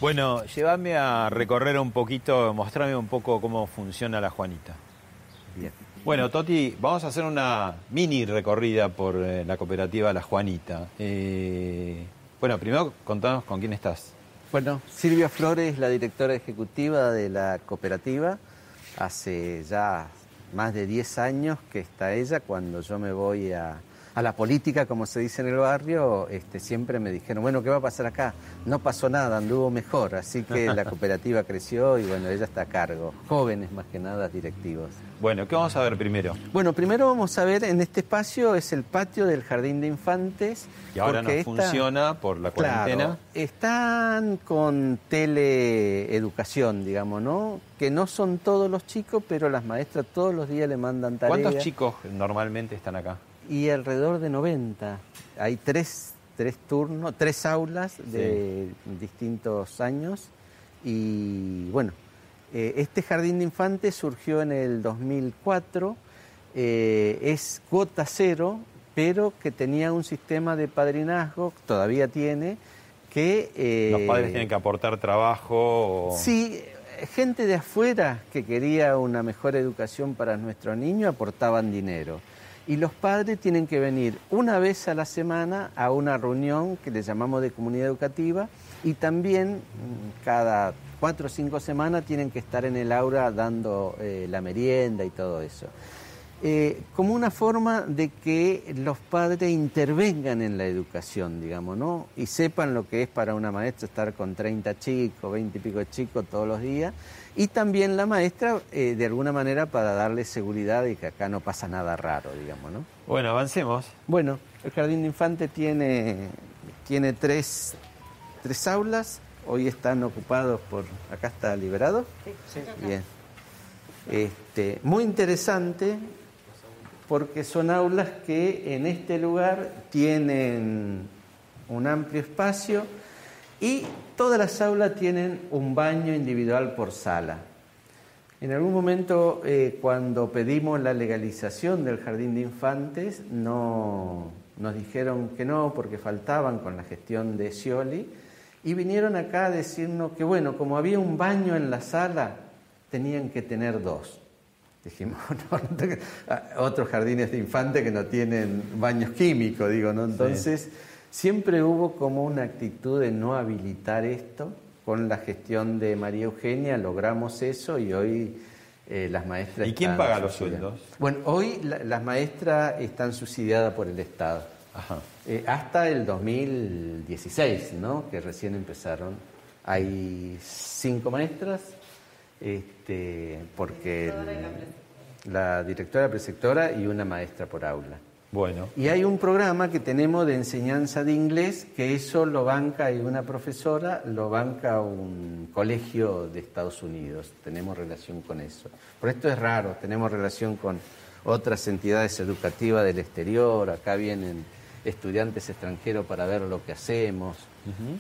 Bueno, llévame a recorrer un poquito, mostrarme un poco cómo funciona la Juanita. Bien. Bueno, Toti, vamos a hacer una mini recorrida por eh, la cooperativa La Juanita. Eh, bueno, primero contanos con quién estás. Bueno, Silvia Flores, la directora ejecutiva de la cooperativa. Hace ya más de 10 años que está ella. Cuando yo me voy a, a la política, como se dice en el barrio, este, siempre me dijeron, bueno, ¿qué va a pasar acá? No pasó nada, anduvo mejor, así que la cooperativa creció y bueno, ella está a cargo. Jóvenes más que nada directivos. Bueno, ¿qué vamos a ver primero? Bueno, primero vamos a ver en este espacio, es el patio del Jardín de Infantes. Y ahora no esta, funciona por la cuarentena. Claro, están con teleeducación, digamos, ¿no? Que no son todos los chicos, pero las maestras todos los días le mandan tareas. ¿Cuántos chicos normalmente están acá? Y alrededor de 90. Hay tres, tres turnos, tres aulas de sí. distintos años y bueno, eh, este jardín de infantes surgió en el 2004, eh, es cuota cero, pero que tenía un sistema de padrinazgo, todavía tiene, que... Eh, Los padres tienen que aportar trabajo. O... Sí, gente de afuera que quería una mejor educación para nuestro niño aportaban dinero y los padres tienen que venir una vez a la semana a una reunión que le llamamos de comunidad educativa y también cada cuatro o cinco semanas tienen que estar en el aula dando eh, la merienda y todo eso. Eh, como una forma de que los padres intervengan en la educación, digamos, ¿no? Y sepan lo que es para una maestra estar con 30 chicos, 20 y pico chicos todos los días. Y también la maestra, eh, de alguna manera, para darle seguridad y que acá no pasa nada raro, digamos, ¿no? Bueno, avancemos. Bueno, el Jardín de Infante tiene, tiene tres, tres aulas. Hoy están ocupados por... Acá está liberado. Sí, sí. Bien. Este, muy interesante porque son aulas que en este lugar tienen un amplio espacio y todas las aulas tienen un baño individual por sala. En algún momento, eh, cuando pedimos la legalización del jardín de infantes, no, nos dijeron que no porque faltaban con la gestión de Scioli y vinieron acá a decirnos que, bueno, como había un baño en la sala, tenían que tener dos. Dijimos, no, otros jardines de infantes que no tienen baños químicos, digo, ¿no? Entonces, siempre hubo como una actitud de no habilitar esto con la gestión de María Eugenia logramos eso y hoy eh, las maestras... ¿Y quién paga los sueldos? Bueno, hoy las maestras están subsidiadas por el Estado. Eh, hasta el 2016, ¿no? Que recién empezaron. Hay cinco maestras, este, porque la directora preceptora y una maestra por aula. Bueno. Y hay un programa que tenemos de enseñanza de inglés, que eso lo banca y una profesora, lo banca un colegio de Estados Unidos. Tenemos relación con eso. Por esto es raro, tenemos relación con otras entidades educativas del exterior, acá vienen estudiantes extranjeros para ver lo que hacemos.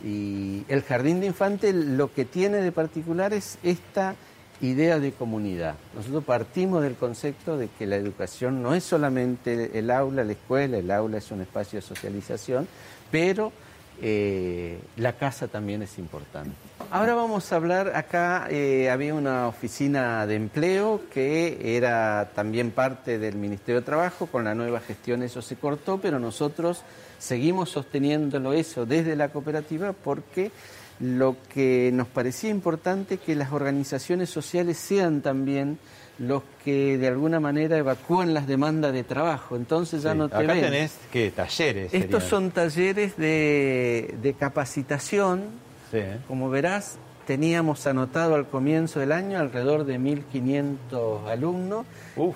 Y el jardín de infantes lo que tiene de particular es esta idea de comunidad. Nosotros partimos del concepto de que la educación no es solamente el aula, la escuela, el aula es un espacio de socialización, pero eh, la casa también es importante. Ahora vamos a hablar, acá eh, había una oficina de empleo que era también parte del Ministerio de Trabajo, con la nueva gestión eso se cortó, pero nosotros seguimos sosteniéndolo eso desde la cooperativa porque lo que nos parecía importante que las organizaciones sociales sean también los que de alguna manera evacúan las demandas de trabajo. Entonces ya no te Acá tenés ¿qué? talleres. Estos son talleres de, capacitación. Como verás, teníamos anotado al comienzo del año alrededor de 1.500 alumnos,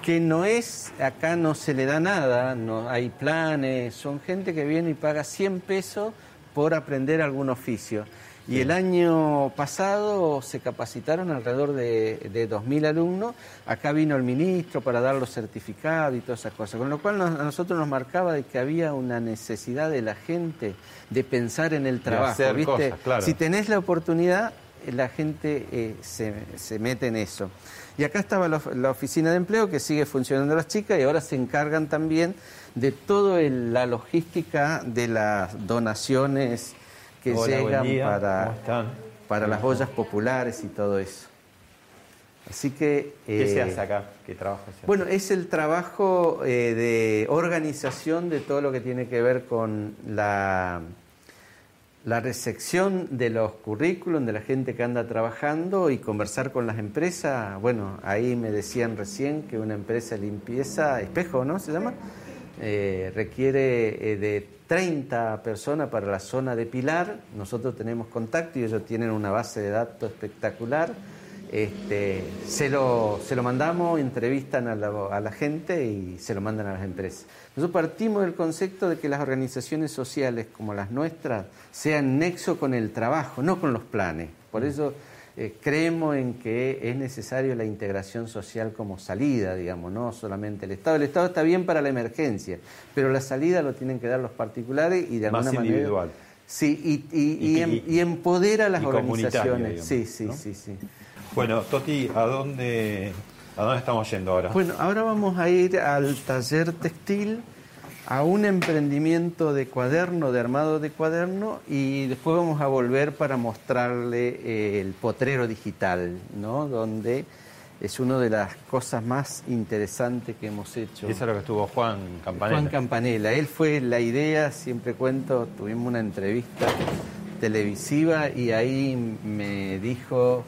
que no es, acá no se le da nada, no hay planes, son gente que viene y paga 100 pesos por aprender algún oficio. Y el año pasado se capacitaron alrededor de, de 2.000 alumnos. Acá vino el ministro para dar los certificados y todas esas cosas. Con lo cual a nosotros nos marcaba de que había una necesidad de la gente de pensar en el trabajo. ¿viste? Si tenés la oportunidad, la gente eh, se, mete en eso. Y acá estaba la, oficina de empleo que sigue funcionando las chicas y ahora se encargan también de toda la logística de las donaciones que llegan para, para las ollas populares y todo eso. Así que... ¿Qué se eh, hace acá? ¿Qué trabajo se hace? Bueno, es el trabajo eh, de organización de todo lo que tiene que ver con la, la recepción de los currículums de la gente que anda trabajando y conversar con las empresas. Bueno, ahí me decían recién que una empresa de limpieza, espejo, ¿no? Se llama, eh, requiere de 30 personas para la zona de Pilar. Nosotros tenemos contacto y ellos tienen una base de datos espectacular. Este, se, lo, se lo mandamos, entrevistan a la, a la, gente y se lo mandan a las empresas. Nosotros partimos del concepto de que las organizaciones sociales como las nuestras sean nexo con el trabajo, no con los planes. Por eso eh, creemos en que es necesario la integración social como salida, digamos, no solamente el Estado. El Estado está bien para la emergencia, pero la salida lo tienen que dar los particulares y de alguna Más manera. individual. Sí, y, em, y, empodera a las organizaciones. sí, sí, sí, sí. Bueno, Toti, ¿a dónde, ¿a dónde estamos yendo ahora? Bueno, ahora vamos a ir al taller textil a un emprendimiento de cuaderno, de armado de cuaderno, y después vamos a volver para mostrarle eh, el potrero digital, ¿no? Donde es una de las cosas más interesantes que hemos hecho. Y eso es lo que estuvo Juan Campanella. Juan Campanella, él fue la idea, siempre cuento, tuvimos una entrevista televisiva y ahí me dijo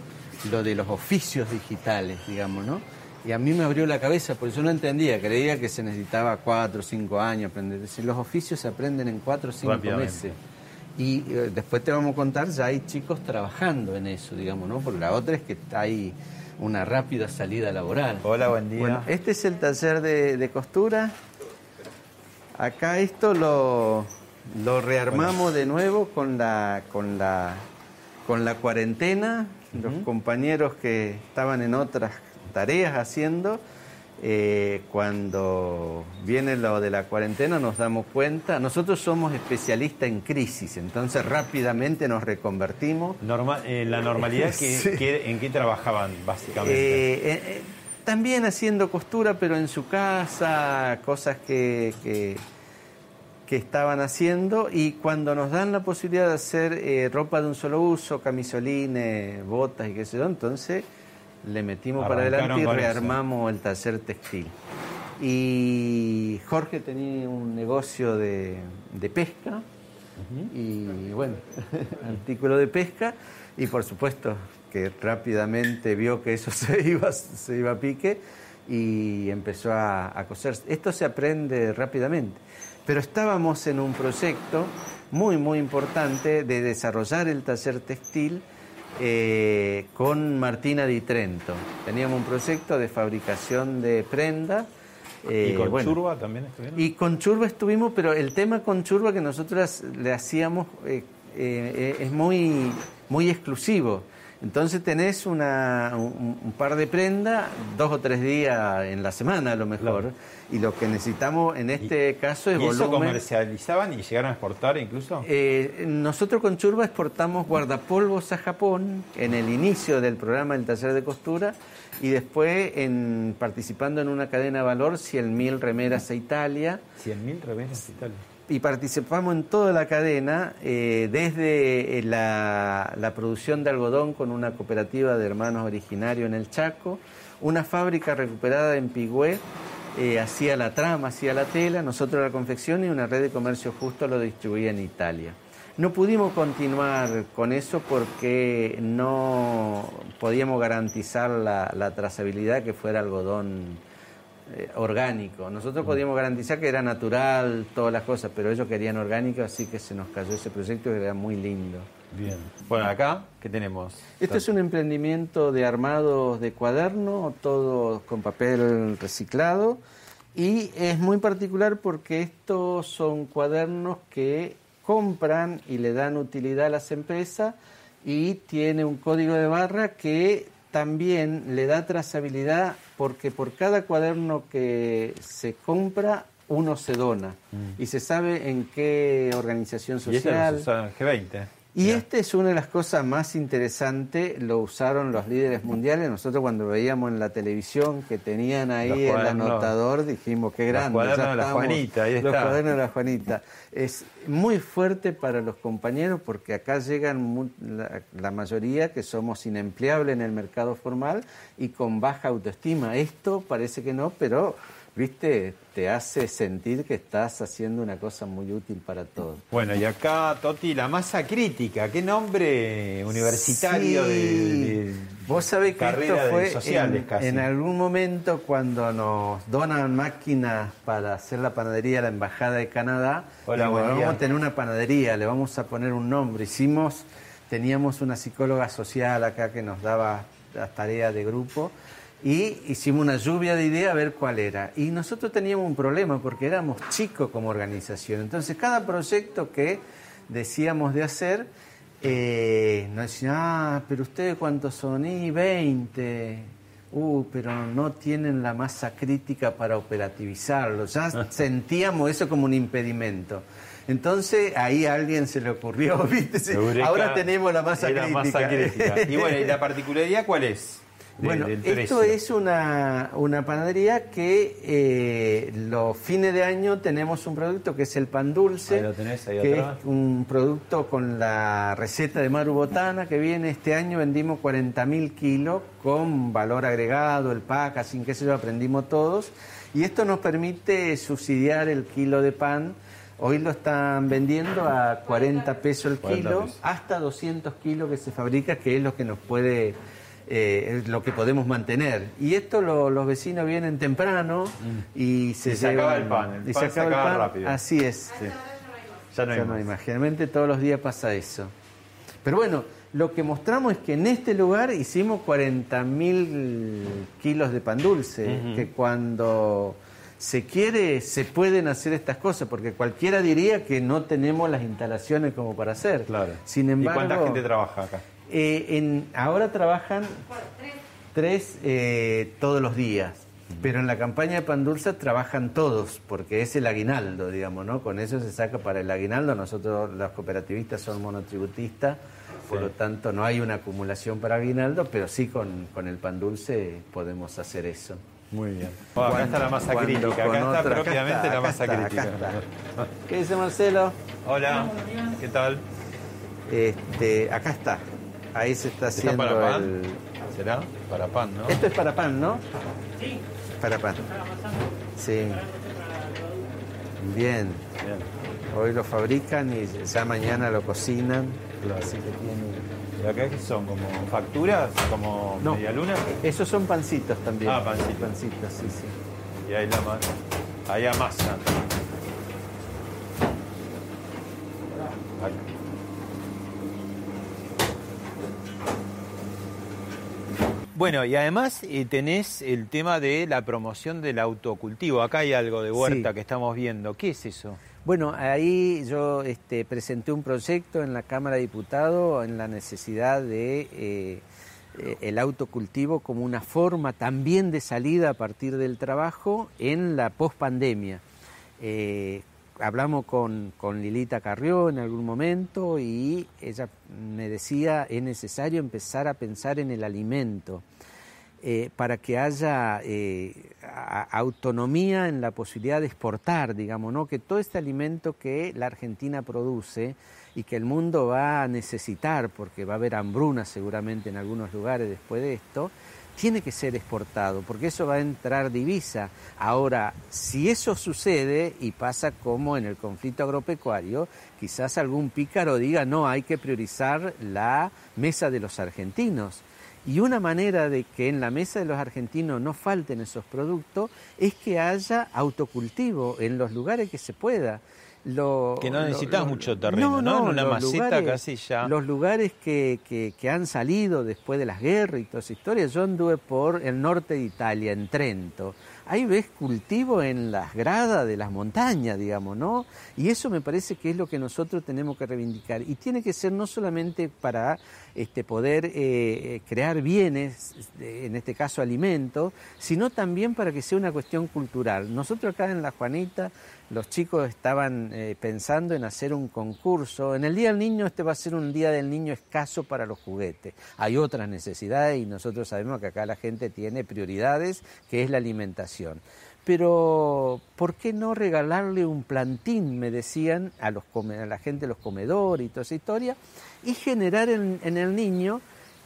lo de los oficios digitales, digamos, ¿no? Y a mí me abrió la cabeza, porque yo no entendía, creía que se necesitaba cuatro o cinco años aprender. decir, los oficios se aprenden en cuatro o cinco meses. Y eh, después te vamos a contar, ya hay chicos trabajando en eso, digamos, ¿no? Porque la otra es que hay una rápida salida laboral. Hola, buen día. Bueno, este es el taller de, costura. Acá esto lo, lo rearmamos de nuevo con la, con la, con la cuarentena. Los compañeros que estaban en otras tareas haciendo, eh, cuando viene lo de la cuarentena nos damos cuenta, nosotros somos especialistas en crisis, entonces rápidamente nos reconvertimos. Normal, eh, la normalidad, que, Sí. que- ¿en qué trabajaban básicamente? Eh, también haciendo costura, pero en su casa, cosas que, que, que estaban haciendo. Y cuando nos dan la posibilidad de hacer ropa de un solo uso, camisolines, botas y qué sé yo, entonces le metimos para adelante y eso. rearmamos el taller textil. Y Jorge tenía un negocio de, de pesca y bueno, artículo de pesca y por supuesto que rápidamente vio que eso se iba, se iba a pique y empezó a, a coser. Esto se aprende rápidamente, pero estábamos en un proyecto muy, muy importante de desarrollar el taller textil eh, con Martina Di Trento. Teníamos un proyecto de fabricación de prenda. ¿Y eh, con bueno, Churba también estuvieron? y con Churba estuvimos, pero el tema con Churba que nosotros le hacíamos eh, eh, es muy, muy exclusivo. Entonces tenés una, un, un par de prendas, dos o tres días en la semana a lo mejor, y lo que necesitamos en este caso es ¿Y eso volumen. comercializaban y llegaron a exportar incluso? Eh, nosotros con Churba exportamos guardapolvos a Japón en el inicio del programa del taller de costura y después en, participando en una cadena de valor 100.000 remeras a Italia 100.000 remeras y tal. Y participamos en toda la cadena, eh, desde eh, la, producción de algodón con una cooperativa de hermanos originarios en el Chaco, una fábrica recuperada en Pigüé, eh, hacía la trama, hacía la tela, nosotros la confección y una red de comercio justo lo distribuía en Italia. No pudimos continuar con eso porque no podíamos garantizar la trazabilidad que fuera algodón eh, orgánico. Nosotros podíamos garantizar que era natural, todas las cosas, pero ellos querían orgánico, así que se nos cayó ese proyecto que era muy lindo. Bien. Bueno, acá, ¿qué tenemos? Esto es un emprendimiento de armados de cuaderno, todos con papel reciclado, y es muy particular porque estos son cuadernos que compran y le dan utilidad a las empresas y tiene un código de barra que también le da trazabilidad porque por cada cuaderno que se compra uno se dona y se sabe en qué organización Y este social. usaron en G20. Y esta es una de las cosas más interesantes, lo usaron los líderes mundiales. Nosotros cuando veíamos en la televisión que tenían ahí Los el cuadernos- anotador, dijimos qué los grande. cuadernos ya de la estamos". Juanita, ahí Los cuadernos de la Juanita. Es muy fuerte para los compañeros porque acá llegan la, la mayoría que somos inempleables en el mercado formal y con baja autoestima. Esto parece que no, pero, viste, te hace sentir que estás haciendo una cosa muy útil para todos. Bueno, y acá, Toti, la masa crítica. ¿Qué nombre universitario Sí. de, de Vos sabés que esto fue sociales en, casi? en algún momento cuando nos donan máquinas para hacer la panadería a la Embajada de Canadá. Hola, día. vamos a tener una panadería, le vamos a poner un nombre. Hicimos, teníamos una psicóloga social acá que nos daba las tareas de grupo y hicimos una lluvia de ideas a ver cuál era. Y nosotros teníamos un problema porque éramos chicos como organización. Entonces cada proyecto que decíamos de hacer, eh, nos decían, ah, pero ustedes cuántos son, y 20. Uh, pero no tienen la masa crítica para operativizarlo. Ya sentíamos eso como un impedimento. Entonces ahí a alguien se le ocurrió, ¿viste? Sí, Eureka, Ahora tenemos la masa crítica. masa crítica. Y bueno, ¿y la particularidad cuál es? De- Bueno, del esto es una, una panadería que eh, los fines de año tenemos un producto que es el pan dulce, Ahí lo tenés, ahí que atrás. es un producto con la receta de Maru Botana que viene este año, vendimos 40.000 kilos con valor agregado, el packaging, qué sé yo, aprendimos todos. Y esto nos permite subsidiar el kilo de pan. Hoy lo están vendiendo a 40 pesos el 40 kilo, pesos. hasta 200 kilos que se fabrica, que es lo que nos puede, eh, es lo que podemos mantener. Y esto lo- los vecinos vienen temprano y se. Y se acaba el pan, el y pan se acaba rápido. Así es. Ya no hay Ya no más. hay más. Generalmente todos los días pasa eso. Pero bueno, lo que mostramos es que en este lugar hicimos 40.000 kilos de pan dulce, que cuando se quiere se pueden hacer estas cosas, porque cualquiera diría que no tenemos las instalaciones como para hacer. Claro. Sin ¿Y embargo, cuánta gente trabaja acá? Eh, en, ahora trabajan tres eh, todos los días. Pero en la campaña de pan dulce trabajan todos, porque es el aguinaldo, digamos, ¿no? Con eso se saca para el aguinaldo. Nosotros, los cooperativistas, son monotributistas, por lo tanto no hay una acumulación para aguinaldo, pero sí con, con el pan dulce podemos hacer eso. Muy bien. acá está la masa crítica, acá está propiamente la masa crítica. ¿Qué dice Marcelo? Hola, ¿qué tal? Este, acá está. Ahí se está haciendo para pan? el... ¿Será? Para pan, ¿no? Esto es para pan, ¿no? Sí. Para pan. Sí. Bien. Hoy lo fabrican y ya mañana lo cocinan. Así que tiene... ¿Y acá qué son? ¿Como facturas? ¿Como No. media luna? Esos son pancitos también. Ah, pancitos. Pancitos, sí, sí. Y ahí la masa. Ahí amasa. Bueno, y además eh, tenés el tema de la promoción del autocultivo. Acá hay algo de huerta Sí. que estamos viendo. ¿Qué es eso? Bueno, ahí yo este, presenté un proyecto en la Cámara de Diputados en la necesidad de eh, eh, el autocultivo como una forma también de salida a partir del trabajo en la pospandemia. Eh, hablamos con, con Lilita Carrió en algún momento y ella me decía es necesario empezar a pensar en el alimento eh, para que haya eh, autonomía en la posibilidad de exportar, digamos, ¿no? que todo este alimento que la Argentina produce y que el mundo va a necesitar, porque va a haber hambruna seguramente en algunos lugares después de esto, tiene que ser exportado, porque eso va a entrar divisa. Ahora, si eso sucede y pasa como en el conflicto agropecuario, quizás algún pícaro diga, no, hay que priorizar la mesa de los argentinos. Y una manera de que en la mesa de los argentinos no falten esos productos es que haya autocultivo en los lugares que se pueda. Lo- Que no necesitas lo- mucho terreno, ¿no? En una maceta casi ya. Los lugares que, que- que han salido después de las guerras y toda esa historia, yo anduve por el norte de Italia, en Trento. Ahí ves cultivo en las gradas de las montañas, digamos, ¿no? Y eso me parece que es lo que nosotros tenemos que reivindicar. Y tiene que ser no solamente para este, poder eh, crear bienes, en este caso alimentos, sino también para que sea una cuestión cultural. Nosotros acá en La Juanita, los chicos estaban eh, pensando en hacer un concurso. En el Día del Niño este va a ser un Día del Niño escaso para los juguetes. Hay otras necesidades y nosotros sabemos que acá la gente tiene prioridades, que es la alimentación. Pero, ¿por qué no regalarle un plantín, me decían, a, los a la gente de los comedores y toda esa historia, y generar en, en el niño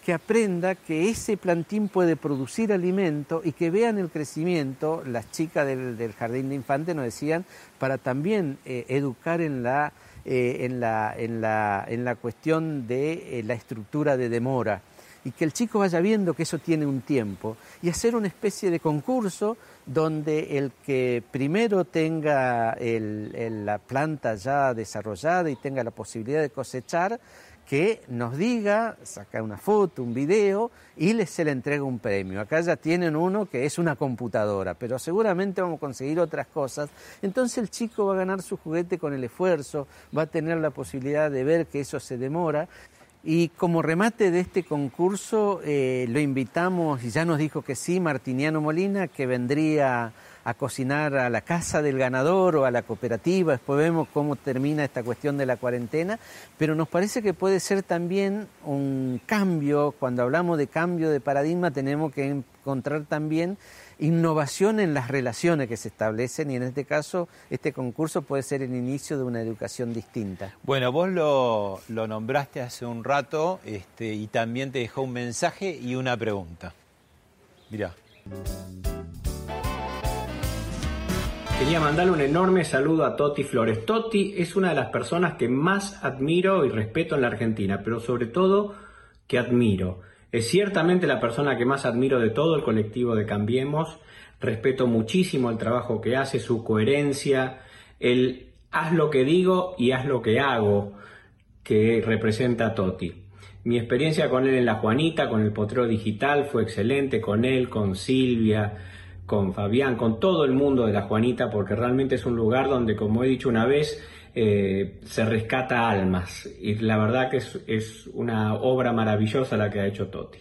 que aprenda que ese plantín puede producir alimento y que vean el crecimiento, las chicas del, del jardín de infantes nos decían, para también eh, educar en la, eh, en, la, en, la, en la cuestión de eh, la estructura de demora. Y que el chico vaya viendo que eso tiene un tiempo y hacer una especie de concurso donde el que primero tenga la planta ya desarrollada y tenga la posibilidad de cosechar, que nos diga, saca una foto, un video y le, se le entrega un premio. Acá ya tienen uno que es una computadora, pero seguramente vamos a conseguir otras cosas. Entonces el chico va a ganar su juguete con el esfuerzo, va a tener la posibilidad de ver que eso se demora. Y como remate de este concurso, eh, lo invitamos, y ya nos dijo que sí, Martiniano Molina, que vendría a cocinar a la casa del ganador o a la cooperativa. Después vemos cómo termina esta cuestión de la cuarentena. Pero nos parece que puede ser también un cambio. Cuando hablamos de cambio de paradigma, tenemos que encontrar también innovación en las relaciones que se establecen y en este caso este concurso puede ser el inicio de una educación distinta. Bueno, vos lo, lo nombraste hace un rato este, y también te dejó un mensaje y una pregunta. Mirá. Quería mandarle un enorme saludo a Toti Flores. Toti es una de las personas que más admiro y respeto en la Argentina, pero sobre todo que admiro. Es ciertamente la persona que más admiro de todo el colectivo de Cambiemos. Respeto muchísimo el trabajo que hace, su coherencia, el haz lo que digo y haz lo que hago que representa a Toti. Mi experiencia con él en La Juanita, con el Potrero Digital, fue excelente, con él, con Silvia, con Fabián, con todo el mundo de La Juanita, porque realmente es un lugar donde, como he dicho una vez, eh, se rescata almas. Y la verdad que es, una obra maravillosa la que ha hecho Toti.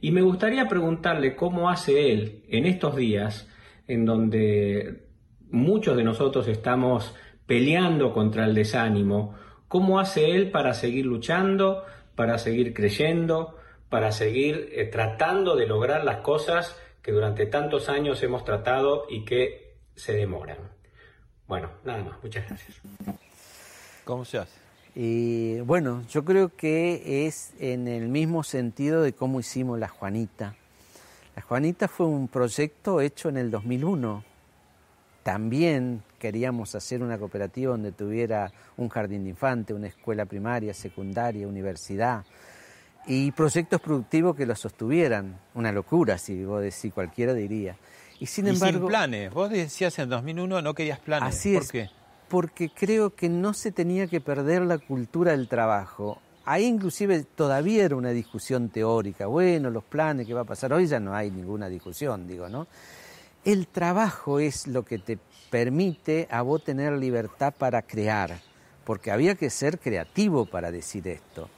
Y me gustaría preguntarle cómo hace él en estos días en donde muchos de nosotros estamos peleando contra el desánimo, ¿cómo hace él para seguir luchando, para seguir creyendo, para seguir eh, tratando de lograr las cosas que durante tantos años hemos tratado y que se demoran? Bueno, nada más, muchas gracias. ¿Cómo se hace? Y bueno, yo creo que es en el mismo sentido de cómo hicimos la Juanita. La Juanita fue un proyecto hecho en el 2001. También queríamos hacer una cooperativa donde tuviera un jardín de infante, una escuela primaria, secundaria, universidad y proyectos productivos que lo sostuvieran. Una locura, si vos decís, cualquiera diría. Y sin embargo. sin planes. Vos decías en 2001 no querías planes. Así ¿Por es. qué? porque creo que no se tenía que perder la cultura del trabajo. Ahí inclusive todavía era una discusión teórica, bueno, los planes, ¿qué va a pasar? Hoy ya no hay ninguna discusión, digo, ¿no? El trabajo es lo que te permite a vos tener libertad para crear, porque había que ser creativo para decir esto.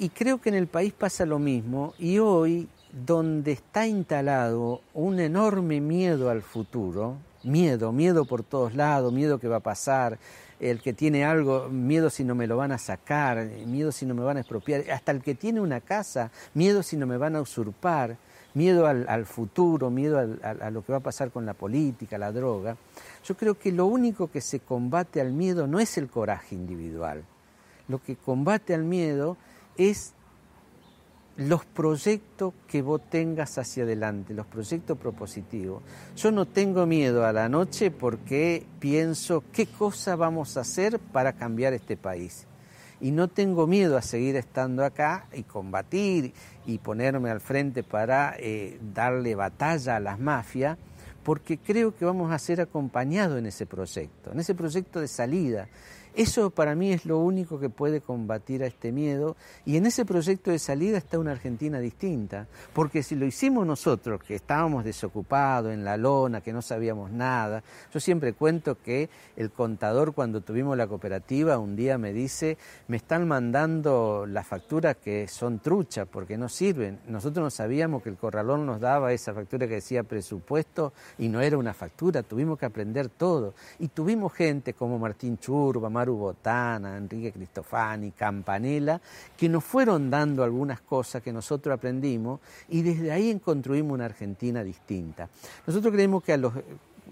Y creo que en el país pasa lo mismo y hoy, donde está instalado un enorme miedo al futuro, miedo, miedo por todos lados, miedo que va a pasar, el que tiene algo, miedo si no me lo van a sacar, miedo si no me van a expropiar, hasta el que tiene una casa, miedo si no me van a usurpar, miedo al, futuro, miedo a lo que va a pasar con la política, la droga. Yo creo que lo único que se combate al miedo no es el coraje individual, lo que combate al miedo es los proyectos que vos tengas hacia adelante, los proyectos propositivos. Yo no tengo miedo a la noche porque pienso qué cosa vamos a hacer para cambiar este país. Y no tengo miedo a seguir estando acá y combatir y ponerme al frente para eh, darle batalla a las mafias, porque creo que vamos a ser acompañados en ese proyecto, en ese proyecto de salida eso para mí es lo único que puede combatir a este miedo y en ese proyecto de salida está una Argentina distinta, porque si lo hicimos nosotros, que estábamos desocupados en la lona, que no sabíamos nada, yo siempre cuento que el contador cuando tuvimos la cooperativa un día me dice, me están mandando las facturas que son truchas porque no sirven. Nosotros no sabíamos que el corralón nos daba esa factura que decía presupuesto y no era una factura, tuvimos que aprender todo. Y tuvimos gente como Martín Churba, Maru Enrique Cristofani, Campanella, que nos fueron dando algunas cosas que nosotros aprendimos y desde ahí construimos una Argentina distinta. Nosotros creemos que a los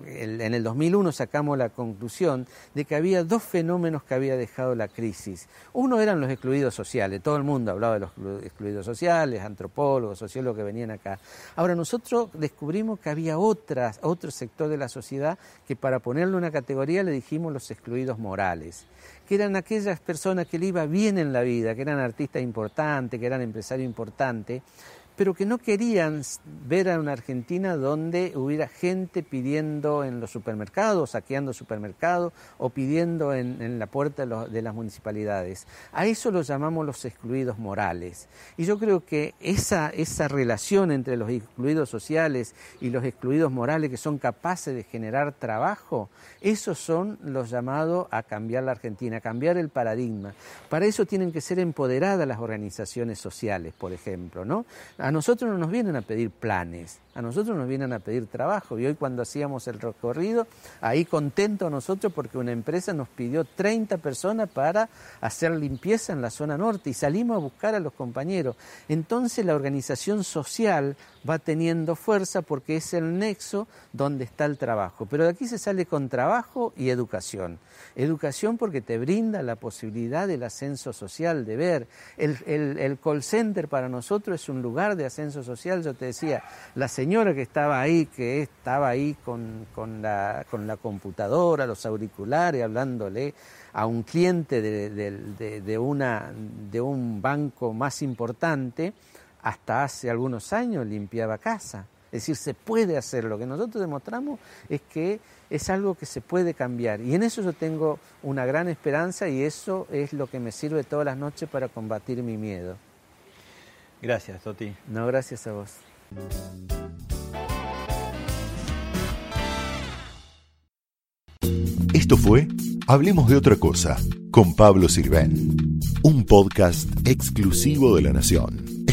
en el 2001 sacamos la conclusión de que había dos fenómenos que había dejado la crisis. Uno eran los excluidos sociales, todo el mundo hablaba de los excluidos sociales, antropólogos, sociólogos que venían acá. Ahora nosotros descubrimos que había otras, otro sector de la sociedad que para ponerle una categoría le dijimos los excluidos morales que eran aquellas personas que le iba bien en la vida, que eran artistas importantes, que eran empresarios importantes, pero que no querían ver a una Argentina donde hubiera gente pidiendo en los supermercados, saqueando supermercados o pidiendo en, la puerta de, las municipalidades. A eso lo llamamos los excluidos morales. Y yo creo que esa, esa relación entre los excluidos sociales y los excluidos morales que son capaces de generar trabajo, esos son los llamados a cambiar la Argentina, a cambiar el paradigma. Para eso tienen que ser empoderadas las organizaciones sociales, por ejemplo, ¿no? A nosotros no nos vienen a pedir planes, a nosotros nos vienen a pedir trabajo. Y hoy cuando hacíamos el recorrido, ahí contento nosotros porque una empresa nos pidió 30 personas para hacer limpieza en la zona norte y salimos a buscar a los compañeros. Entonces la organización social va teniendo fuerza porque es el nexo donde está el trabajo. Pero de aquí se sale con trabajo y educación. Educación porque te brinda la posibilidad del ascenso social, de ver. El, el call center para nosotros es un lugar de ascenso social, yo te decía, la señora que estaba ahí, que estaba ahí con, con, la, con la computadora, los auriculares, hablándole a un cliente de, de, una, de un banco más importante, hasta hace algunos años limpiaba casa. Es decir, se puede hacer. Lo que nosotros demostramos es que es algo que se puede cambiar. Y en eso yo tengo una gran esperanza y eso es lo que me sirve todas las noches para combatir mi miedo. Gracias, Toti. No, gracias a vos. Esto fue Hablemos de otra cosa con Pablo Sirven, un podcast exclusivo de la Nación.